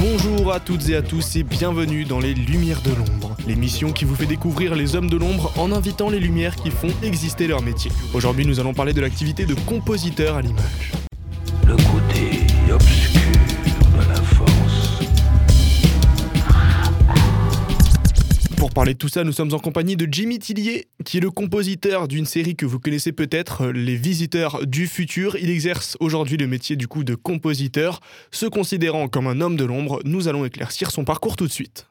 Bonjour à toutes et à tous et bienvenue dans les Lumières de l'ombre, l'émission qui vous fait découvrir les hommes de l'ombre en invitant les lumières qui font exister leur métier. Aujourd'hui, nous allons parler de l'activité de compositeur à l'image. Parler de tout ça, nous sommes en compagnie de Jimmy Tillier, qui est le compositeur d'une série que vous connaissez peut-être, Les Visiteurs du Futur. Il exerce aujourd'hui le métier du coup de compositeur. Se considérant comme un homme de l'ombre, nous allons éclaircir son parcours tout de suite.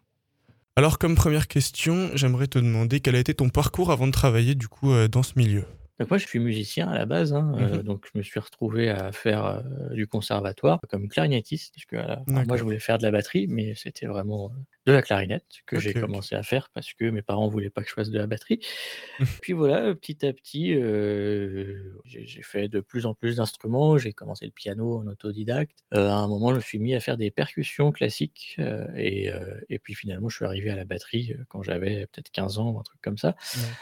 Alors comme première question, j'aimerais te demander quel a été ton parcours avant de travailler du coup euh, dans ce milieu? Donc moi, je suis musicien à la base, hein, euh, Mhm. donc je me suis retrouvé à faire euh, du conservatoire comme clarinettiste, parce que euh, moi, je voulais faire de la batterie, mais c'était vraiment euh, de la clarinette que j'ai commencé à faire parce que mes parents voulaient pas que je fasse de la batterie. Puis voilà, petit à petit, euh, j'ai fait de plus en plus d'instruments. J'ai commencé le piano en autodidacte. Euh, à un moment, je me suis mis à faire des percussions classiques, euh, et, et puis finalement, je suis arrivé à la batterie quand j'avais peut-être 15 ans ou un truc comme ça.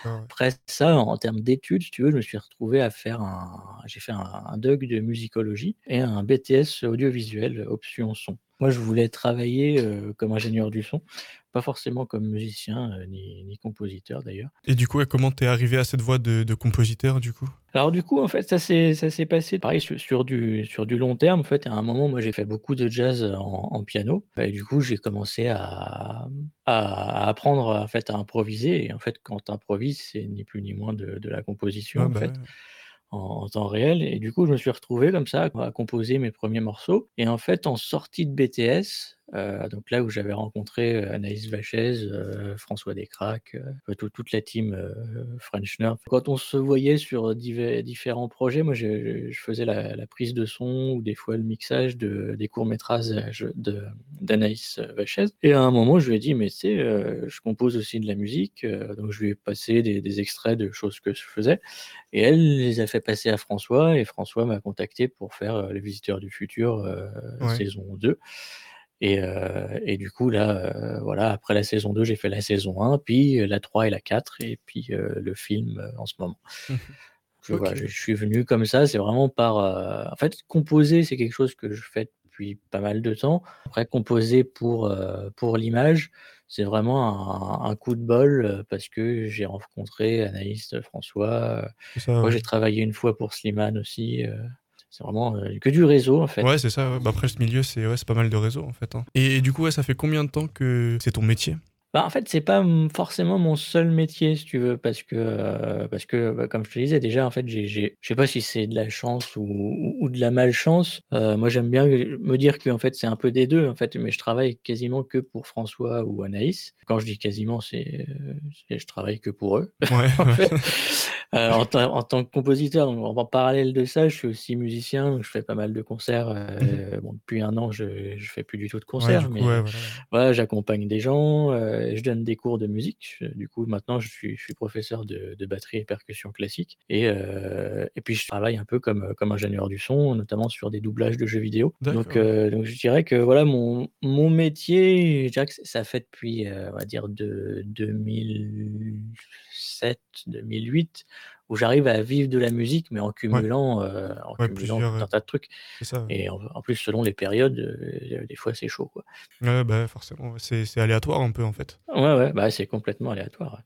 Après ça, en termes d'études, si tu veux, je me suis retrouvé à faire un j'ai fait un un DUG de musicologie et un BTS audiovisuel, option son. Moi, je voulais travailler, comme ingénieur du son, pas forcément comme musicien, ni ni compositeur d'ailleurs. Et du coup, comment t'es arrivé à cette voie de, de compositeur du coup? Alors du coup, en fait, ça s'est ça s'est passé pareil sur sur du sur du long terme. En fait, à un moment, moi, j'ai fait beaucoup de jazz en en piano et du coup, j'ai commencé à à apprendre, en fait, à improviser et en fait, quand tu improvises, c'est ni plus ni moins de de la composition, Ouais, en bah fait. En temps réel. Et du coup, je me suis retrouvé comme ça à composer mes premiers morceaux. Et en fait, en sortie de BTS, euh, donc là où j'avais rencontré euh, Anaïs Vachez, euh, François Descraques, euh, tout- toute la team French Nerd. Quand on se voyait sur diver- différents projets, moi je, je faisais la, la prise de son ou des fois le mixage de, des courts-métrages d'Anaïs Vachez. Et à un moment, je lui ai dit, mais tu sais, je compose aussi de la musique. donc je lui ai passé des, des extraits de choses que je faisais. Et elle les a fait passer à François, et François m'a contacté pour faire Les Visiteurs du Futur Ouais. saison 2. Et, euh, et du coup, là, euh, voilà, après la saison 2, j'ai fait la saison 1, puis euh, la 3 et la 4, et puis euh, le film en ce moment. Je, Ok. voilà, je, je suis venu comme ça, c'est vraiment par... en fait, composer, c'est quelque chose que je fais depuis pas mal de temps. Après, composer pour, pour l'image, c'est vraiment un, un coup de bol parce que j'ai rencontré Anaïs François. ça, moi, ouais. j'ai travaillé une fois pour Slimane aussi. C'est vraiment euh, que du réseau, en fait. Ouais, c'est ça. ouais. Bah, après, ce milieu, c'est ouais, pas mal de réseaux en fait. hein. Et, et du coup, ouais, ça fait combien de temps que c'est ton métier? Bah, en fait, c'est pas forcément mon seul métier, si tu veux, parce que, euh, parce que bah, comme je te disais, déjà, en fait, je sais pas si c'est de la chance ou, ou- ou de la malchance. Euh, moi, j'aime bien me dire que en fait, c'est un peu des deux, en fait, mais je travaille quasiment que pour François ou Anaïs. Quand je dis quasiment, c'est, euh, je travaille que pour eux. Ouais, en fait. Euh, en, en tant que compositeur, donc, en parallèle de ça, je suis aussi musicien, donc je fais pas mal de concerts. euh, bon, depuis un an, je, je fais plus du tout de concerts, mais ouais, voilà. voilà, j'accompagne des gens, euh, je donne des cours de musique. Du coup, maintenant, je suis, je suis professeur de, de batterie et percussion classique. Et, euh, et puis, je travaille un peu comme, comme ingénieur du son, notamment sur des doublages de jeux vidéo. Donc, euh, donc je dirais que voilà, mon, mon métier, je dirais que ça fait depuis, euh, on va dire, de 2007, 2008, où j'arrive à vivre de la musique, mais en cumulant, euh, en Ouais, cumulant tout un euh, tas de trucs. C'est ça. ouais. Et en, en plus, selon les périodes, euh, des fois, c'est chaud, quoi. Bah, forcément, c'est aléatoire un peu en fait. Ouais, ouais, bah, c'est complètement aléatoire.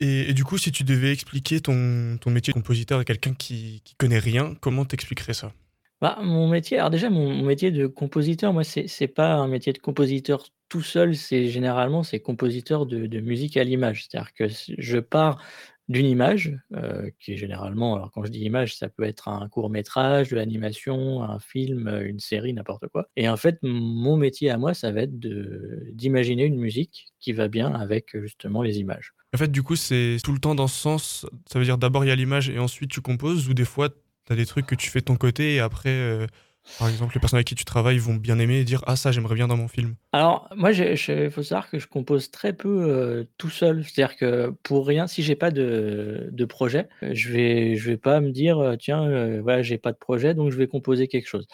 Et, et du coup, si tu devais expliquer ton, ton métier de compositeur à quelqu'un qui, qui connaît rien, comment t'expliquerais ça? Bah, mon métier, alors déjà, mon, mon métier de compositeur, moi, c'est pas un métier de compositeur tout seul, c'est généralement, c'est compositeur de, musique à l'image. C'est-à-dire que je pars d'une image, euh, qui est généralement, alors quand je dis image, ça peut être un court métrage, de l'animation, un film, euh, une série, n'importe quoi. Et en fait, mon métier à moi, ça va être d'imaginer une musique qui va bien avec justement les images. En fait, du coup, c'est tout le temps dans ce sens. Ça veut dire d'abord il y a l'image et ensuite tu composes, ou des fois t'as des trucs que tu fais de ton côté et après, euh, par exemple, les personnes avec qui tu travailles vont bien aimer et dire Ah, ça, j'aimerais bien dans mon film. Alors, moi, il faut savoir que je compose très peu euh, tout seul. C'est-à-dire que pour rien, si j'ai pas de, projet, euh, je vais, vais pas me dire, euh, tiens, voilà, j'ai pas de projet, donc je vais composer quelque chose.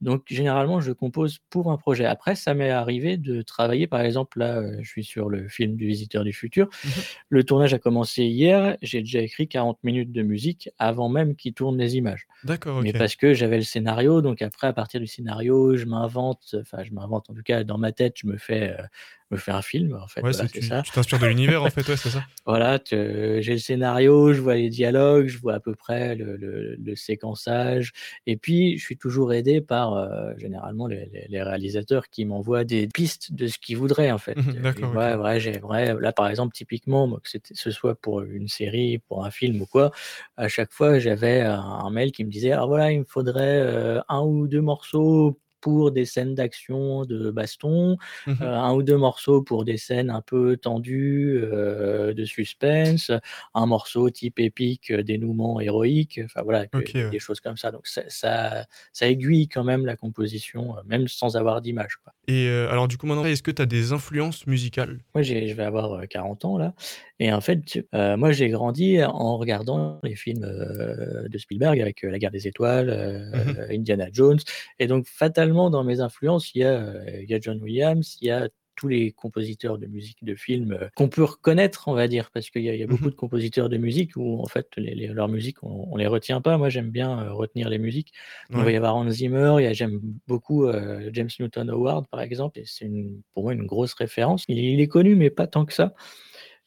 Donc généralement, je compose pour un projet. Après, ça m'est arrivé de travailler, par exemple, là, euh, je suis sur le film du Visiteur du futur. Mhm. Le tournage a commencé hier, j'ai déjà écrit 40 minutes de musique avant même qu'il tourne les images. D'accord. Mais parce que j'avais le scénario, donc après, à partir du scénario, je m'invente, enfin, je m'invente en tout cas dans ma tête, je me fais, euh, me fais un film, en fait. Ouais, voilà, tu ça. tu t'inspires de l'univers, en fait, ouais, c'est ça. Voilà, te- j'ai le scénario, je vois les dialogues, je vois à peu près le, le- le séquençage. Et puis, je suis toujours aidé par euh, généralement les, les- les réalisateurs qui m'envoient des pistes de ce qu'ils voudraient, en fait. Mhm, Et d'accord, ouais, ouais, j'aimerais, là, par exemple, typiquement, moi, que ce soit pour une série, pour un film ou quoi, à chaque fois, j'avais un, un mail qui me disait Ah voilà, il me faudrait euh, un ou deux morceaux pour des scènes d'action, de baston, Mhm. euh, un ou deux morceaux pour des scènes un peu tendues, euh, de suspense, un morceau type épique, euh, dénouement héroïque, enfin voilà, que- Ok, ouais. des choses comme ça. Donc ça, ça, ça aiguille quand même la composition, même sans avoir d'image. Et alors, du coup, maintenant, est-ce que tu as des influences musicales? Moi, je vais avoir euh, 40 ans là. Et en fait, euh, moi, j'ai grandi en regardant les films euh, de Spielberg avec euh, La guerre des étoiles, euh, Indiana Jones. Et donc, fatalement, dans mes influences, il y a, il y a John Williams, il y a tous les compositeurs de musique de films euh, qu'on peut reconnaître, on va dire, parce qu'il y a, y a beaucoup de compositeurs de musique où, en fait, les, les- leurs musiques, on, on les retient pas. Moi, j'aime bien euh, retenir les musiques. Donc, il va y avoir Hans Zimmer, j'aime beaucoup euh, James Newton Howard, par exemple, et c'est pour moi une grosse référence. Il, il est connu, mais pas tant que ça.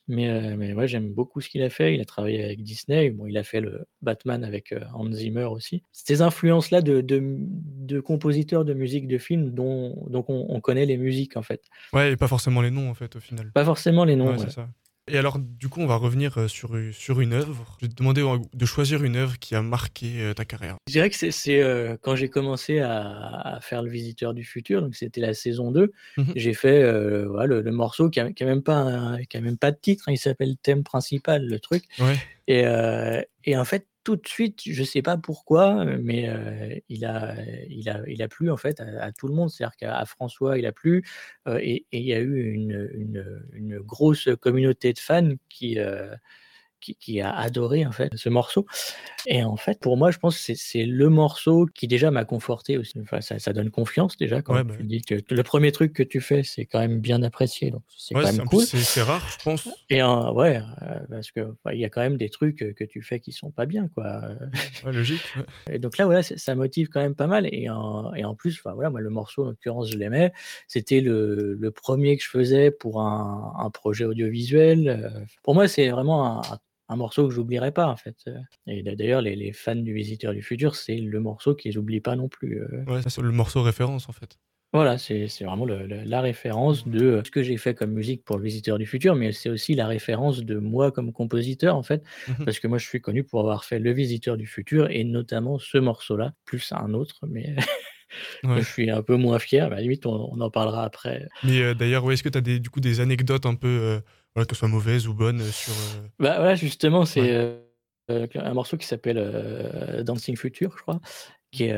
Mais, euh, mais ouais, j'aime beaucoup ce qu'il a fait. Il a travaillé avec Disney. Bon, il a fait le Batman avec euh, Hans Zimmer aussi. Ces influences-là de, de, de compositeurs de musique de film dont, on, on connaît les musiques, en fait. Ouais, et pas forcément les noms, en fait, au final. Pas forcément les noms. Ouais, ouais. c'est ça. Et alors, du coup, on va revenir euh, sur, u- sur une œuvre. Je vais te demander euh, de choisir une œuvre qui a marqué euh, ta carrière. Je dirais que c'est- euh, quand j'ai commencé à, à faire le Visiteur du futur, donc c'était la saison 2, Mhm. j'ai fait euh, voilà, le, le morceau qui a, qui a même pas un- qui a même pas de titre, hein, il s'appelle Thème principal, le truc. Ouais. Et, euh, et en fait, tout de suite, je sais pas pourquoi, mais il, a, plu en fait à, tout le monde. C'est-à-dire qu'à François, il a plu. et il y a eu une, grosse communauté de fans qui, qui, qui a adoré en fait ce morceau. Et en fait, pour moi, je pense que c'est- le morceau qui déjà m'a conforté aussi. Enfin, ça, ça donne confiance déjà quand Ouais, tu bah dis que le premier truc que tu fais, c'est quand même bien apprécié. Donc c'est Ouais, quand c'est- même cool. rare, je pense. Et euh, ouais, euh, parce que il y a quand même des trucs euh, que tu fais qui sont pas bien, quoi. Ouais, logique. Et donc là, voilà, ça motive quand même pas mal. Et en, et en plus, enfin, voilà, moi, le morceau, en l'occurrence, je l'aimais. C'était le, le premier que je faisais pour un, un projet audiovisuel. Euh, Pour moi, c'est vraiment un, un morceau que j'oublierai pas, en fait. Et d'a- d'ailleurs, les, les fans du Visiteur du Futur, c'est le morceau qu'ils n'oublient pas non plus. euh. Ouais, c'est le morceau référence, en fait. Voilà, c'est vraiment le- le- la référence de euh, ce que j'ai fait comme musique pour le Visiteur du Futur, mais c'est aussi la référence de moi comme compositeur, en fait, Mhm. parce que moi, je suis connu pour avoir fait Le Visiteur du Futur et notamment ce morceau-là, plus un autre, mais Ouais. je suis un peu moins fier. Mais à la limite, on, on en parlera après. Mais euh, d'ailleurs, ouais, est-ce que tu as des, du coup, des anecdotes un peu, euh, voilà, que ce soit mauvaises ou bonnes, euh, sur. euh, Bah voilà, justement, c'est Ouais. euh, un morceau qui s'appelle Dancing Future, je crois, qui est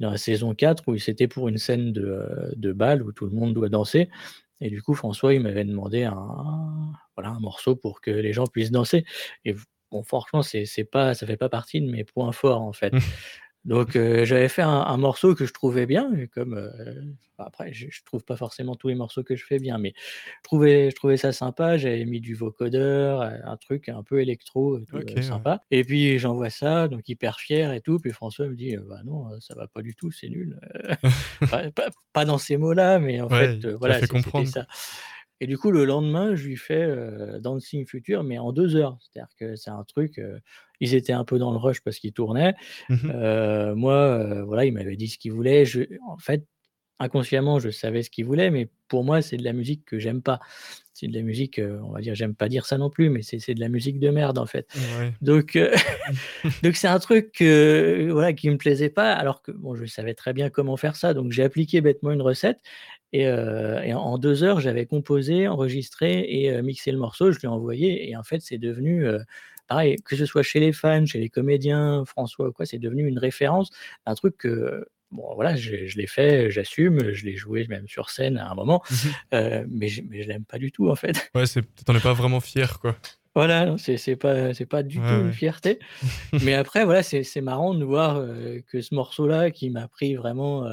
dans la saison 4, où c'était pour une scène de, de bal où tout le monde doit danser. Et du coup, François, il m'avait demandé un, voilà, un morceau pour que les gens puissent danser. Et bon, franchement, c'est c'est pas, ça fait pas partie de mes points forts, en fait. Donc, euh, j'avais fait un, un morceau que je trouvais bien, comme euh, après, je, je trouve pas forcément tous les morceaux que je fais bien, mais je trouvais, je trouvais ça sympa. J'avais mis du vocodeur, euh, un truc un peu électro, tout, euh, ouais. sympa. Et puis j'envoie ça, donc hyper fier et tout. Puis François me dit, bah non, ça va pas du tout, c'est nul. Pas, pas- dans ces mots-là, mais en Ouais, fait, voilà, c'était ça. Et du coup, le lendemain, je lui fais euh, Dancing Future, mais en deux heures. C'est-à-dire que c'est un truc. euh, ils étaient un peu dans le rush parce qu'ils tournaient. Euh, moi, voilà, il m'avait dit ce qu'il voulait. Je, en fait, inconsciemment, je savais ce qu'il voulait, mais pour moi, c'est de la musique que j'aime pas. C'est de la musique, on va dire, j'aime pas dire ça non plus, mais c'est de la musique de merde en fait. Ouais. Donc, donc c'est un truc voilà, qui me plaisait pas, alors que bon, je savais très bien comment faire ça. Donc j'ai appliqué bêtement une recette et, euh, et en- deux heures, j'avais composé, enregistré et euh, mixé le morceau. Je l'ai envoyé et en fait, c'est devenu euh, pareil, que ce soit chez les fans, chez les comédiens, François ou quoi, c'est devenu une référence, un truc que bon voilà, je, je l'ai fait, j'assume, je l'ai joué même sur scène à un moment, euh, mais je, mais je l'aime pas du tout en fait. Ouais, t'en es pas vraiment fier, quoi. Voilà, c'est pas c'est pas du Ouais, tout une fierté. Mais après, voilà, c'est c'est marrant de voir, heu, que ce morceau-là qui m'a pris vraiment, heu,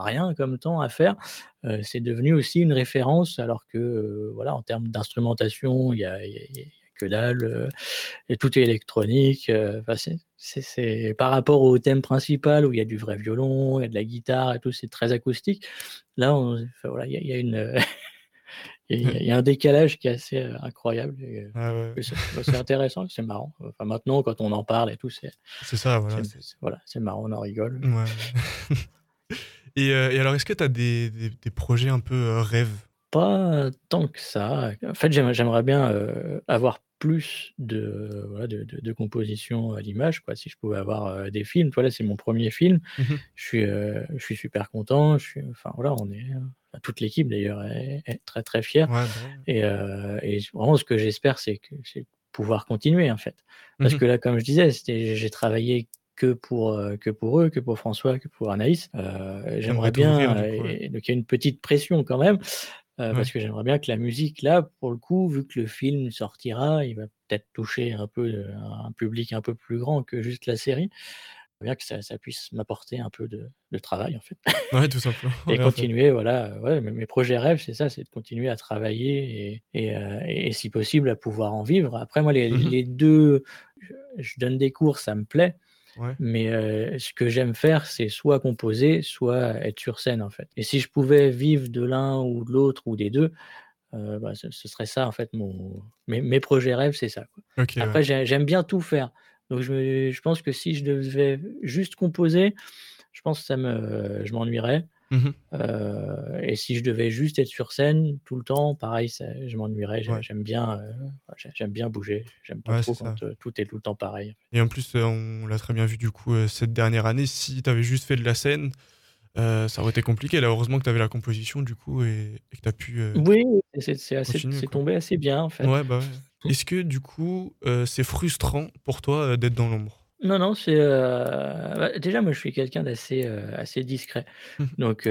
rien comme temps à faire, heu, c'est devenu aussi une référence alors que, voilà, en termes d'instrumentation, il y a il y a il y a que dalle, et tout est électronique, c'est par rapport au thème principal où il y a du vrai violon, il y a de la guitare et tout, c'est très acoustique. Là, on voilà, il y a il y a une, il y a il y a un décalage qui est assez, heu, incroyable heu Ah ouais, et c'est bah, c'est intéressant, c'est marrant. Enfin, maintenant, quand on en parle et tout, c'est c'est ça, voilà. c'est- voilà, marrant, on en rigole. Ouais. ouais. et, euh, et alors, est-ce que tu as des, des- des projets un peu euh, rêves? Pas tant que ça. En fait, j'aime j'aimerais bien, avoir plus de, voilà, de de à l'image, quoi. Si je pouvais avoir, des films, tu vois, là, c'est mon premier film. Mhm. Je suis, je suis super content, je suis enfin, voilà, on est, toute l'équipe d'ailleurs est est très, très fière Ouais, bah et et vraiment ce que j'espère, c'est que c'est pouvoir continuer, en fait. Parce Mhm. que là, comme je disais, j'ai travaillé que pour, heu, que pour eux, que pour François, que pour Anaïs. Heu, j'aimerais bien, et donc il y a une petite pression quand même, Ouais. parce que j'aimerais bien que la musique là, pour le coup, vu que le film sortira, il va peut-être toucher un peu, un public un peu plus grand que juste la série. Bien que ça ça puisse m'apporter un peu de de travail, en fait Ouais, tout simplement. et continuer, voilà, ouais, mes projets rêves, c'est ça, c'est de continuer à travailler et et si possible, à pouvoir en vivre. Après moi, les Mhm. les 2, je donne des cours, ça me plaît, Ouais. mais heu, ce que j'aime faire, c'est soit composer, soit être sur scène, en fait et si je pouvais vivre de l'un ou de l'autre ou des 2, heu, bah, ce ce serait ça, en fait, mon mes mes projets rêves, c'est ça, quoi. Après, j'ai j'aime bien tout faire, donc je pense que si je devais juste composer, je pense que ça me je m'ennuierais. Mhm. Heu et si je devais juste être sur scène tout le temps, pareil, ça je m'ennuierais. Ouais. j'aime bien, j'ai j'aime bien bouger. J'aime pas Ouais, trop quand, heu, tout est tout le temps pareil. Et en plus, euh, on l'a très bien vu du coup euh, cette dernière année. Si tu avais juste fait de la scène, euh, ça aurait été compliqué. Là, heureusement que tu avais la composition du coup et, et que tu as pu euh, Oui, c'est tombé assez bien, en fait. Ouais, bah. Est-ce que du coup, euh, c'est frustrant pour toi euh, d'être dans l'ombre? Non, non, c'est, heu, bah, déjà, moi, je suis quelqu'un d'assez, assez discret. Mhm. Donc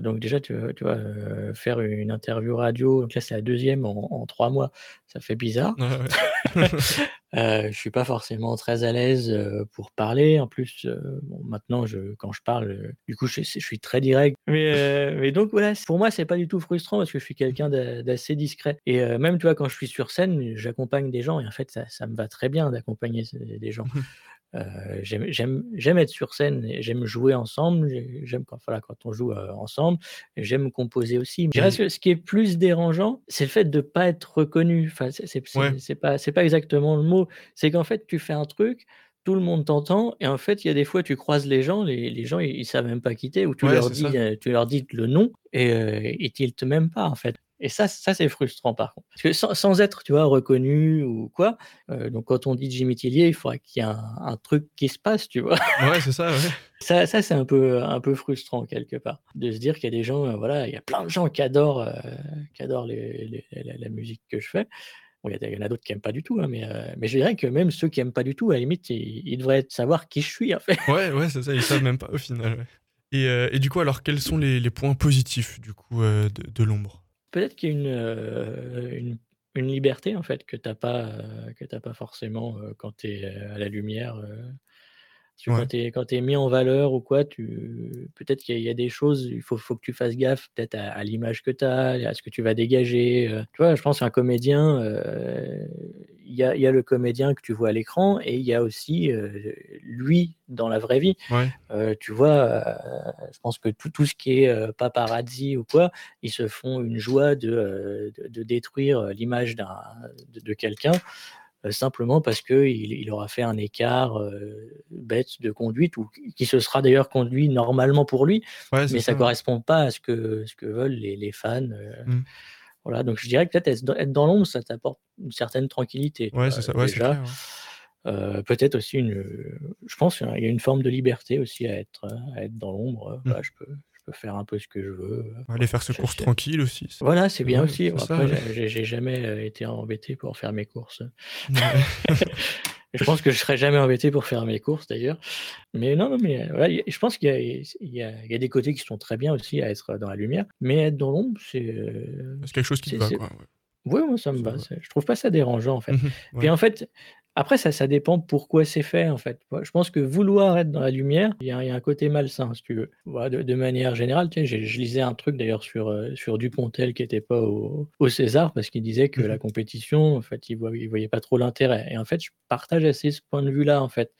donc déjà, tu vois tu vois, heu, faire une interview radio, donc là, c'est la deuxième en en 3 mois, ça fait bizarre. Ouais, ouais. Heu, je suis pas forcément très à l'aise, heu, pour parler. En plus, heu, bon, maintenant, quand je parle, du coup, je suis très direct. Mais donc voilà, pour moi, c'est pas du tout frustrant parce que je suis quelqu'un d'a d'assez discret et même, tu vois, quand je suis sur scène, j'accompagne des gens et en fait, ça me va très bien d'accompagner des gens. Heu, j'aime être sur scène j'aime jouer ensemble, j'ai j'aime quand voilà, quand on joue, heu, ensemble j'aime composer aussi. Je dirais Et- que ce qui est plus dérangeant, c'est le fait de pas être reconnu. Enfin, c'est Ouais. pas c'est pas exactement le mot. C'est qu'en fait, tu fais un truc, tout le monde t'entend et en fait, il y a des fois, tu croises les gens, les les gens, ils ils savent même pas qui tu es ou tu Ouais, leur dis, ça. heu, tu leur dis le nom et heu, ils tiltent même pas, en fait et ça ça, c'est frustrant, par contre. Parce que sans sans être, tu vois, reconnu ou quoi, Heu, donc quand on dit Jimmy Tillier, il faudrait qu'il y ait un un truc qui se passe, tu vois? Ouais, c'est ça, ouais. Ça ça c'est un peu, un peu frustrant quelque part, de se dire qu'il y a des gens, heu, voilà, il y a plein de gens qui adorent, heu, qui adorent les les la la musique que je fais. Bon, il y en a d'autres qui aiment pas du tout, hein, mais mais je dirais que même ceux qui aiment pas du tout, à la limite, ils ils devraient savoir qui je suis, en fait. Ouais, ouais, c'est ça. Ils savent même pas au final. ouais. Et, euh, et du coup, alors, quels sont les, les points positifs du coup euh, de, de l'ombre? Peut-être qu'il y a une, heu, une liberté, en fait, que tu as pas, heu, que tu pas forcément, heu, quand tu es, à la lumière, que Ouais. quand tu es tu mis en valeur ou quoi, tu peut-être qu'il y a il y a des choses, il faut faut que tu fasses gaffe peut-être à à l'image que tu as, à ce que tu vas dégager, heu. Tu vois, je pense qu'un comédien, heu, il y a y a le comédien que tu vois à l'écran et il y a aussi, heu, lui dans la vraie vie. Ouais. Tu vois, je pense que tout tout ce qui est, paparazzi ou quoi, ils se font une joie de, de de détruire, l'image d'un de de quelqu'un, simplement parce qu'il il aura fait un écart, heu, bête de conduite ou qui se sera d'ailleurs conduit normalement pour lui, Ouais, mais ça ça. correspond pas à ce que ce que veulent les les fans, heu, Mm. voilà, donc je dirais que peut-être être dans l'ombre, ça t'apporte une certaine tranquillité, Ouais, c'est ça. Ouais, déjà. clair. peut-être aussi une, je pense qu'il y a une forme de liberté aussi à être, à être dans l'ombre, Mmh. voilà, je peux je peux faire un peu ce que je veux, heu, Aller faire ses courses c'est tranquilles aussi. voilà, c'est bien Ouais, aussi. Bon après ouais. j'ai jamais, heu, été embêté pour faire mes courses. Ouais. Je pense que je serai jamais embêté pour faire mes courses d'ailleurs. Mais non, non, mais heu, ouais, je pense qu'il y y y a des côtés qui sont très bien aussi à être dans la lumière, mais être dans l'ombre, c'est, c'est quelque chose qui te va, quoi. ouais. Oui, moi ça me va. Je trouve pas ça dérangeant en fait. Ouais. en fait, après ça, ça dépend pourquoi c'est fait en fait. Je pense que vouloir être dans la lumière, il y a, il y a un côté malsain si tu veux. Voilà, de, de manière générale, tu sais, je lisais un truc d'ailleurs sur, euh, sur Dupontel qui n'était pas au, au César parce qu'il disait que Mhm. la compétition, en fait, il voyait, il voyait pas trop l'intérêt. Et en fait, je partage assez ce point de vue-là en fait.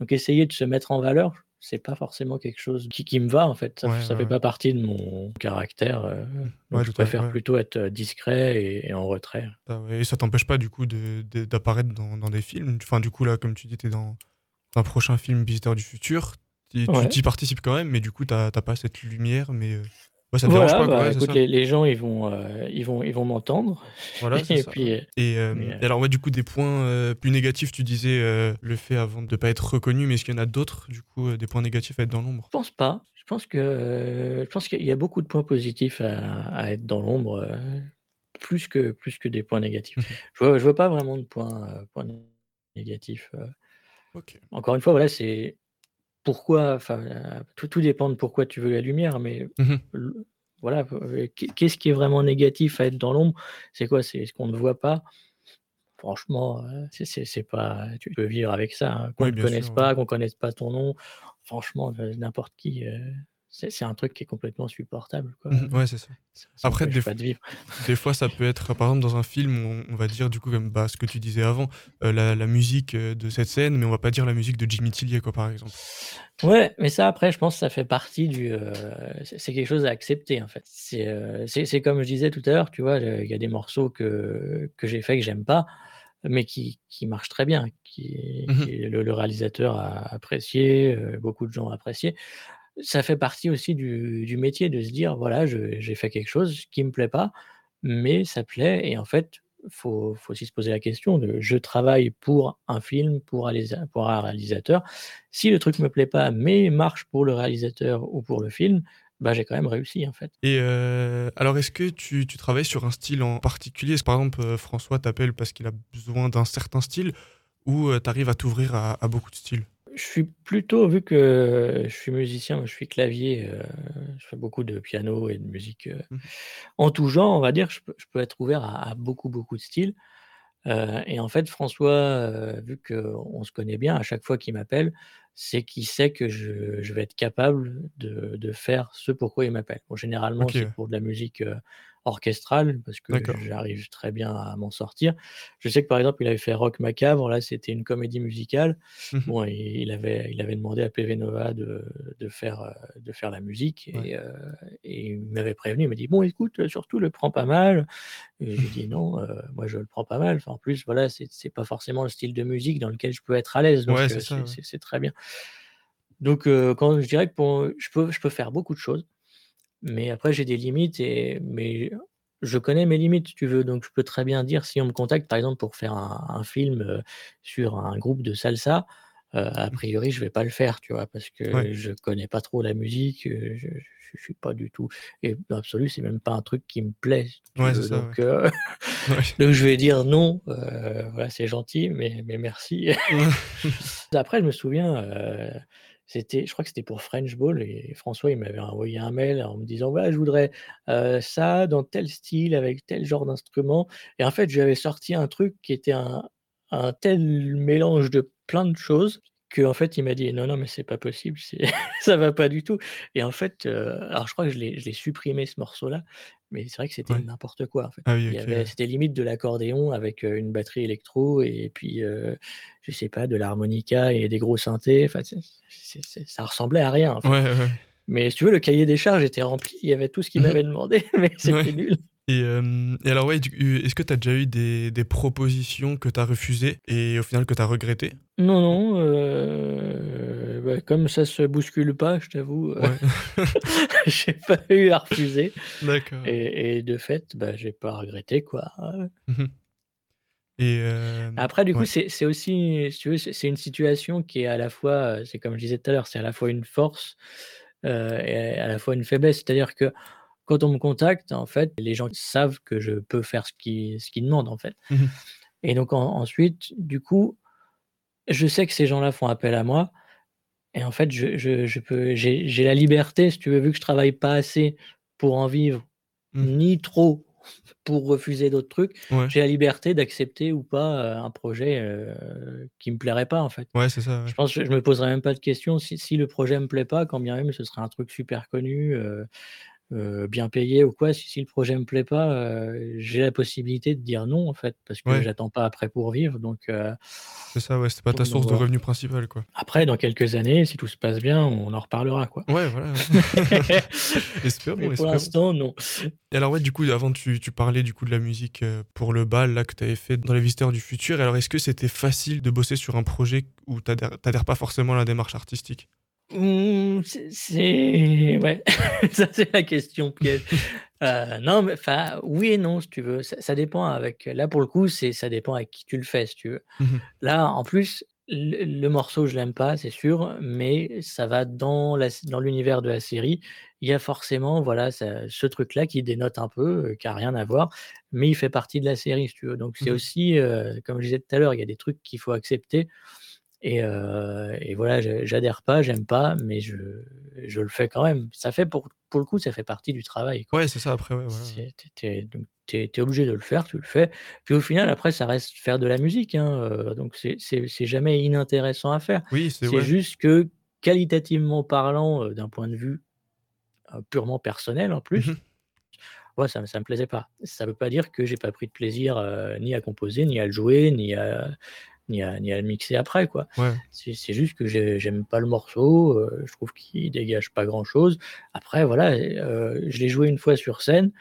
Donc essayer de se mettre en valeur, c'est pas forcément quelque chose qui, qui me va en fait. Ça, Ouais, ça ouais, fait ouais. pas partie de mon caractère. euh, donc je préfère plutôt être euh, discret et, et en retrait. Ah Et ça t'empêche pas du coup de- de- d'apparaître dans, dans des films? Enfin, du coup, là, comme tu dis, t'es dans un prochain film Visiteur du futur. Tu t'y participes quand même, mais du coup, t'as t'as pas cette lumière. Mais ça Voilà, pas, bah, ouais, écoute, les, les gens ils vont, euh, ils vont, ils vont m'entendre. Voilà, et ça. puis, euh, Et, euh, mais, et alors, ouais, du coup, des points euh, plus négatifs, tu disais le fait avant de pas être reconnu, mais est-ce qu'il y en a d'autres, du coup, des points négatifs à être dans l'ombre? Je pense pas. Je pense que, je pense qu'il y a beaucoup de points positifs à, à être dans l'ombre, plus que, plus que des points négatifs. Mhm. Je vois, je vois pas vraiment de points, points négatifs. Encore une fois, voilà, c'est pourquoi. Enfin, euh, tout, tout dépend de pourquoi tu veux la lumière, mais le- voilà, euh, qu'est- qu'est-ce qui est vraiment négatif à être dans l'ombre? C'est quoi? C'est ce qu'on ne voit pas? Franchement, euh, c'est- pas. Tu peux vivre avec ça. hein. Qu'on ne connaisse sûr, pas, qu'on connaisse pas ton nom. Franchement, n'importe qui. euh, c'est un truc qui est complètement supportable. Quoi. Mhm, Ouais, c'est ça. Ça, ça Après, des pas de vivre. Des fois, ça peut être, par exemple, dans un film, où on, on va dire, du coup, comme bah, ce que tu disais avant, euh, la, la musique euh, de cette scène, mais on va pas dire la musique de Jimmy Tillier, quoi, par exemple. Ouais, mais ça, après, je pense que ça fait partie du. euh, c'est quelque chose à accepter, en fait. C'est euh, comme je disais tout à l'heure, tu vois, il y a des morceaux que, que j'ai fait que j'aime pas, mais qui, qui marchent très bien, qui, qui le, le réalisateur a apprécié, beaucoup de gens ont apprécié. Ça fait partie aussi du, métier de se dire, voilà, j'ai fait quelque chose qui me plaît pas, mais ça plaît, et en fait, faut, faut aussi se poser la question de je travaille pour un film, pour un, réalisateur. Si le truc me plaît pas, mais marche pour le réalisateur ou pour le film, bah, j'ai quand même réussi en fait. Et euh, alors, est-ce que tu, travailles sur un style en particulier? Par exemple, euh, François t'appelle parce qu'il a besoin d'un certain style ou tu arrives à t'ouvrir à beaucoup de styles? Je suis plutôt, vu que je suis musicien, je suis clavier, euh, je fais beaucoup de piano et de musique euh, Mhm. en tout genre, on va dire, je peux, je peux être ouvert à, à beaucoup, beaucoup de styles. Euh, et en fait, François, vu qu'on se connaît bien, à chaque fois qu'il m'appelle, c'est qu'il sait que je, je vais être capable de, de faire ce pourquoi il m'appelle. Bon, généralement, c'est pour de la musique euh, orchestrale, parce que j'arrive très bien à m'en sortir. Je sais que par exemple, il avait fait Rock Macabre, là, c'était une comédie musicale. Mhm. Bon, il avait, il avait demandé à PV Nova de, de, faire, euh, de faire la musique, et, euh, et il m'avait prévenu, il m'a dit, bon, écoute, surtout, le prends pas mal. Et j'ai dit, non, euh, moi, je le prends pas mal. Enfin, en plus, voilà, c'est pas forcément le style de musique dans lequel je peux être à l'aise, donc Ouais, ouais. c'est très bien. Donc, euh, quand je dirais que je, peux, faire beaucoup de choses, mais après, j'ai des limites, et, mais je connais mes limites, tu veux. Donc, je peux très bien dire, si on me contacte, par exemple, pour faire un, un film euh, sur un groupe de salsa, euh, a priori, je vais pas le faire, tu vois, parce que Ouais. je connais pas trop la musique, je, je, suis pas du tout. Et dans l'absolu, c'est même pas un truc qui me plaît, Ouais, ça. Donc, euh, Ouais. donc, je vais dire non. euh, voilà, c'est gentil, mais, mais merci. Après, je me souviens, euh, c'était, je crois que c'était pour French Ball et François, il m'avait envoyé un mail en me disant voilà, je voudrais ça dans tel style avec tel genre d'instrument. Et en fait, je lui avais sorti un truc qui était un, un tel mélange de plein de choses que en fait, il m'a dit non, non, mais c'est pas possible, ça va pas du tout. Et en fait, euh, alors je crois que je l'ai supprimé ce morceau-là, mais c'est vrai que c'était Ouais. n'importe quoi en fait. Ah oui, c'était limite de l'accordéon avec euh, une batterie électro et puis, euh, je sais pas, de l'harmonica et des gros synthés. Enfin, ça ressemblait à rien. en fait. Ouais, ouais. Mais si tu veux, le cahier des charges était rempli. Il y avait tout ce qu'il m'avait demandé, mais c'était nul. Et, euh, et alors, ouais, du- est-ce que tu as déjà eu des, des propositions que tu as refusées et au final que tu as regrettées? Non, non. euh, bah, comme ça se bouscule pas, je t'avoue, euh, Ouais. j'ai pas eu à refuser. D'accord. Et, et de fait, bah, j'ai pas regretté quoi. Mhm. Et euh, Après, du coup, ouais. c'est aussi, si c'est une situation qui est à la fois, euh, c'est comme je disais tout à l'heure, c'est à la fois une force euh, et à la fois une faiblesse. C'est-à-dire que quand on me contacte, en fait, les gens savent que je peux faire ce qu'ils ce demandent, en fait. Mhm. Et donc, en- ensuite, du coup, je sais que ces gens-là font appel à moi. Et en fait, je, je, je peux, j'ai la liberté, si tu veux, vu que je travaille pas assez pour en vivre, Mhm. ni trop pour refuser d'autres trucs. Ouais. J'ai la liberté d'accepter ou pas euh, un projet euh, qui me plairait pas en fait. Ouais, c'est ça. ouais. Je pense que je me poserais même pas de questions si, si le projet me plaît pas, quand bien même ce serait un truc super connu, euh, euh, bien payé ou quoi. Si, si le projet me plaît pas, euh, j'ai la possibilité de dire non en fait, parce que Ouais. j'attends pas après pour vivre. Donc euh, C'est ça, ouais. C'était pas ta source de revenu principale, quoi. après, dans quelques années, si tout se passe bien, on en reparlera quoi. Ouais, voilà. espérons, Mais pour l'instant, non. Et alors ouais, du coup, avant tu, tu parlais du coup de la musique pour le bal là que tu avais fait dans les Visiteurs du futur. Alors est-ce que c'était facile de bosser sur un projet où t'adhères t'adhères pas forcément à la démarche artistique? Mmh, c'est-. Ouais, ça c'est la question piège. Euh, non, mais enfin, oui et non, si tu veux. Ça, ça dépend avec. Là, pour le coup, c'est ça dépend avec qui tu le fais, si tu veux. Mhm. Là, en plus, le, le morceau, je l'aime pas, c'est sûr, mais ça va dans la, dans l'univers de la série. Il y a forcément, voilà, ça- ce truc-là qui dénote un peu, euh, qui a rien à voir, mais il fait partie de la série, si tu veux. Donc, c'est Mhm. aussi, euh, comme je disais tout à l'heure, il y a des trucs qu'il faut accepter. Et, euh, et voilà, j'adhère pas, j'aime pas, mais je, je le fais quand même. Ça fait pour, pour le coup, ça fait partie du travail. quoi. Ouais, c'est ça après, ouais, t'es- es obligé de le faire, tu le fais. Puis au final, après, ça reste faire de la musique. hein, euh, donc c'est jamais inintéressant à faire. Oui, c'est C'est ouais. juste que, qualitativement parlant, euh, d'un point de vue purement personnel en plus, ouais, ça, ça me plaisait pas. Ça veut pas dire que j'ai pas pris de plaisir euh, ni à composer, ni à le jouer, ni à, ni à, ni à le mixer après. quoi. Ouais. C'est juste que j'ai- j'aime pas le morceau, euh, je trouve qu'il dégage pas grand chose. Après, voilà, euh, je l'ai joué une fois sur scène,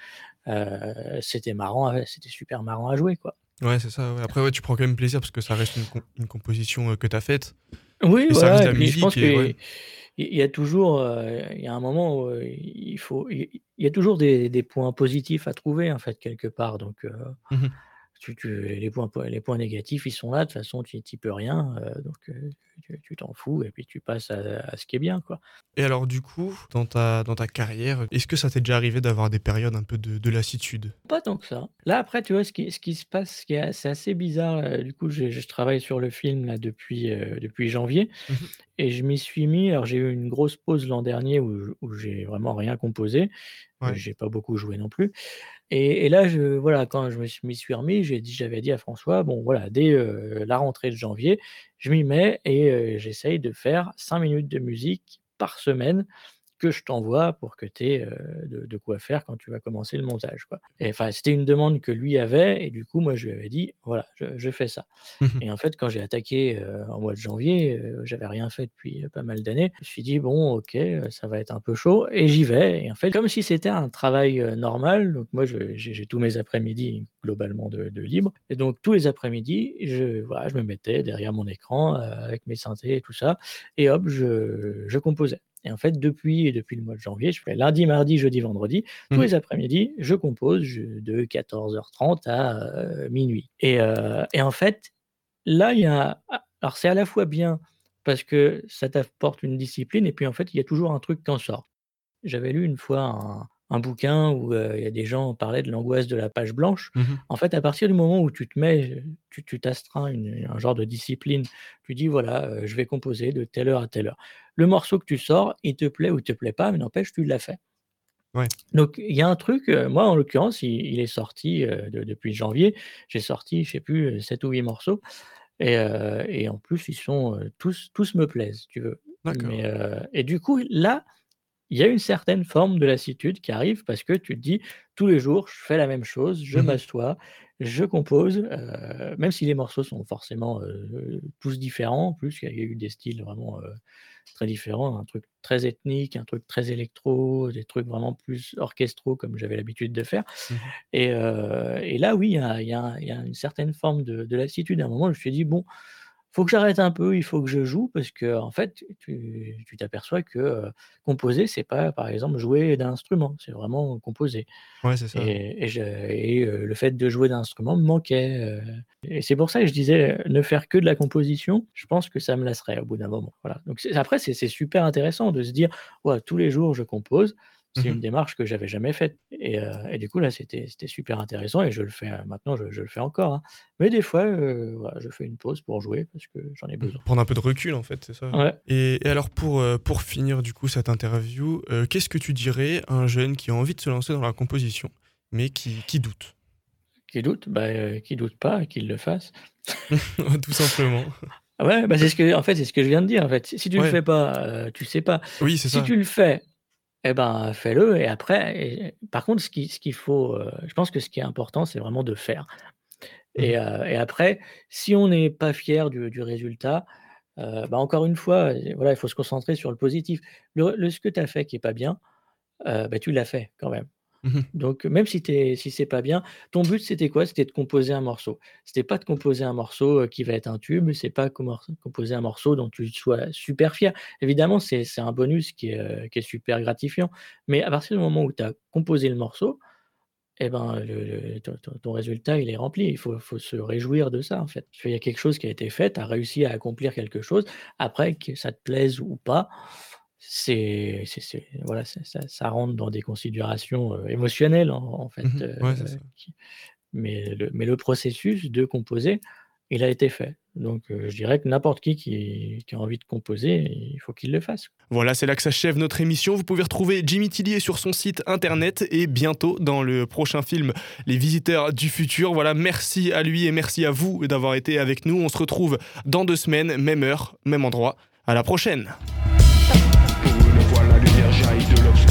euh, c'était marrant, c'était super marrant à jouer, quoi. Ouais, c'est ça. ouais. Après, ouais, tu prends quand même plaisir parce que ça reste une, com- une composition que tu as faite. Oui, Et ça voilà, reste de et la puis je pense musique et il y a toujours, euh, il y a un moment où il faut, il y a toujours des, des points positifs à trouver en fait quelque part. Donc, euh, Mhm. Tu, tu- les points, po- les points négatifs, ils sont là. De toute façon, tu n'y peux rien. euh, donc, euh, tu t'en fous et puis tu passes à, à ce qui est bien, quoi. Et alors, du coup, dans ta, dans ta carrière, est-ce que ça t'est déjà arrivé d'avoir des périodes un peu de, de lassitude? Pas tant que ça. Là, après, tu vois, ce qui, ce qui se passe, ce c'est assez bizarre. euh, du coup, je, travaille sur le film là, depuis, euh, depuis janvier Mhm. et je m'y suis mis. Alors, j'ai eu une grosse pause l'an dernier où, où j'ai vraiment rien composé. Ouais. J'ai pas beaucoup joué non plus. Et, et là, je, voilà, quand je me suis- m'y suis remis, j'ai dit, j'avais dit à François, bon, voilà, dès euh, la rentrée de janvier, je m'y mets et euh, j'essaye de faire 5 minutes de musique par semaine que je t'envoie pour que tu aies de, de quoi faire quand tu vas commencer le montage. Quoi. Et enfin, c'était une demande que lui avait, et du coup, moi, je lui avais dit, voilà, je, je fais ça. Mhm. Et en fait, quand j'ai attaqué euh, en mois de janvier, euh, j'avais rien fait depuis euh, pas mal d'années. Je me suis dit, bon, ok, euh, ça va être un peu chaud, et j'y vais. Et en fait, comme si c'était un travail euh, normal, donc moi, j'ai tous mes après-midi globalement de, de libre. Et donc, tous les après-midi, je, voilà, je me mettais derrière mon écran euh, avec mes synthés et tout ça, et hop, je, je composais. Et en fait, depuis, depuis le mois de janvier, je fais lundi, mardi, jeudi, vendredi, tous Mhm. les après-midi, je compose je- de 14h30 à euh, minuit. Et, euh, et en fait, là, il y a. Alors, c'est à la fois bien parce que ça t'apporte une discipline, et puis en fait, il y a toujours un truc qui en sort. J'avais lu une fois un, un bouquin où euh, il y a des gens parlaient de l'angoisse de la page blanche. Mhm. En fait, à partir du moment où tu te mets, tu t'astreins un genre de discipline, tu dis voilà, euh, je vais composer de telle heure à telle heure. Le morceau que tu sors, il te plaît ou il te plaît pas, mais n'empêche, tu l'as fait. Ouais. Donc, il y a un truc, euh, moi en l'occurrence, il, il est sorti euh, de- depuis janvier. J'ai sorti, je sais plus, 7 ou 8 morceaux. Et, euh, et en plus, ils sont tous, tous me plaisent, si tu veux. D'accord. Mais, et du coup, là, il y a une certaine forme de lassitude qui arrive parce que tu te dis, tous les jours, je fais la même chose, je Mhm. m'assois, je compose, euh, même si les morceaux sont forcément euh, tous différents, en plus, il y a eu des styles vraiment euh, très différents, un truc très ethnique, un truc très électro, des trucs vraiment plus orchestraux comme j'avais l'habitude de faire. Mhm. Et, et là, oui, y y il y a une certaine forme de, de lassitude. À un moment, je me suis dit, bon, faut que j'arrête un peu, il faut que je joue, parce que en fait, tu t'aperçois que euh, composer, c'est pas, par exemple, jouer d'un instrument, c'est vraiment composer. Ouais, c'est ça. Et, et je- et, euh, le fait de jouer d'un instrument me manquait. euh, et c'est pour ça que je disais, ne faire que de la composition, je pense que ça me lasserait au bout d'un moment. Voilà. Donc après, c'est c'est super intéressant de se dire, ouais, tous les jours, je compose. C'est une démarche que j'avais jamais faite. Et, euh, et du coup, là, c'était super intéressant et je le fais euh, maintenant, je, je le fais encore. hein. Mais des fois, euh, voilà, je fais une pause pour jouer parce que j'en ai besoin. Prendre un peu de recul, en fait, c'est ça? Ouais. Et, et alors, pour, pour finir, du coup, cette interview, euh, qu'est-ce que tu dirais à un jeune qui a envie de se lancer dans la composition, mais qui, qui doutent. Qui doutent Bah, qui doutent pas, qu'ils le fassent. Tout simplement. Ouais, bah c'est ce que, en fait, c'est ce que je viens de dire. En fait, si tu Ouais. le fais pas, euh, tu sais pas. Oui, c'est Si ça. tu le fais, eh ben, fais-le. Et après, et- par contre, ce ce qu'il faut, euh, je pense que ce qui est important, c'est vraiment de faire. Et, euh, et après, si on n'est pas fier du, du résultat, euh, bah, encore une fois, euh, voilà, il faut se concentrer sur le positif. Le, le- ce que tu as fait qui est pas bien, bah, tu l'as fait quand même. Mhm. Donc, même si, si c'est pas bien, ton but c'était quoi? C'était de composer un morceau. C'était pas de composer un morceau euh, qui va être un tube, c'est pas composer un morceau dont tu sois super fier. Évidemment, c'est un bonus qui est, euh, qui est super gratifiant. Mais à partir du moment où tu as composé le morceau, eh ben, ton, résultat, il est rempli. Il faut, faut se réjouir de ça, en fait. Il y a quelque chose qui a été fait, tu as réussi à accomplir quelque chose. Après, que ça te plaise ou pas, c'est, voilà, ça, ça- ça rentre dans des considérations euh, émotionnelles, en, en fait. Mhm. euh, Ouais, c'est ça. qui- mais, le, mais le processus de composer, il a été fait. Donc, euh, je dirais que n'importe qui, qui qui a envie de composer, il faut qu'il le fasse. Voilà, c'est là que s'achève notre émission. Vous pouvez retrouver Jimmy Tillier sur son site internet et bientôt dans le prochain film Les Visiteurs du Futur. Voilà, merci à lui et merci à vous d'avoir été avec nous. On se retrouve dans deux semaines, même heure, même endroit. À la prochaine! I de l'obscur.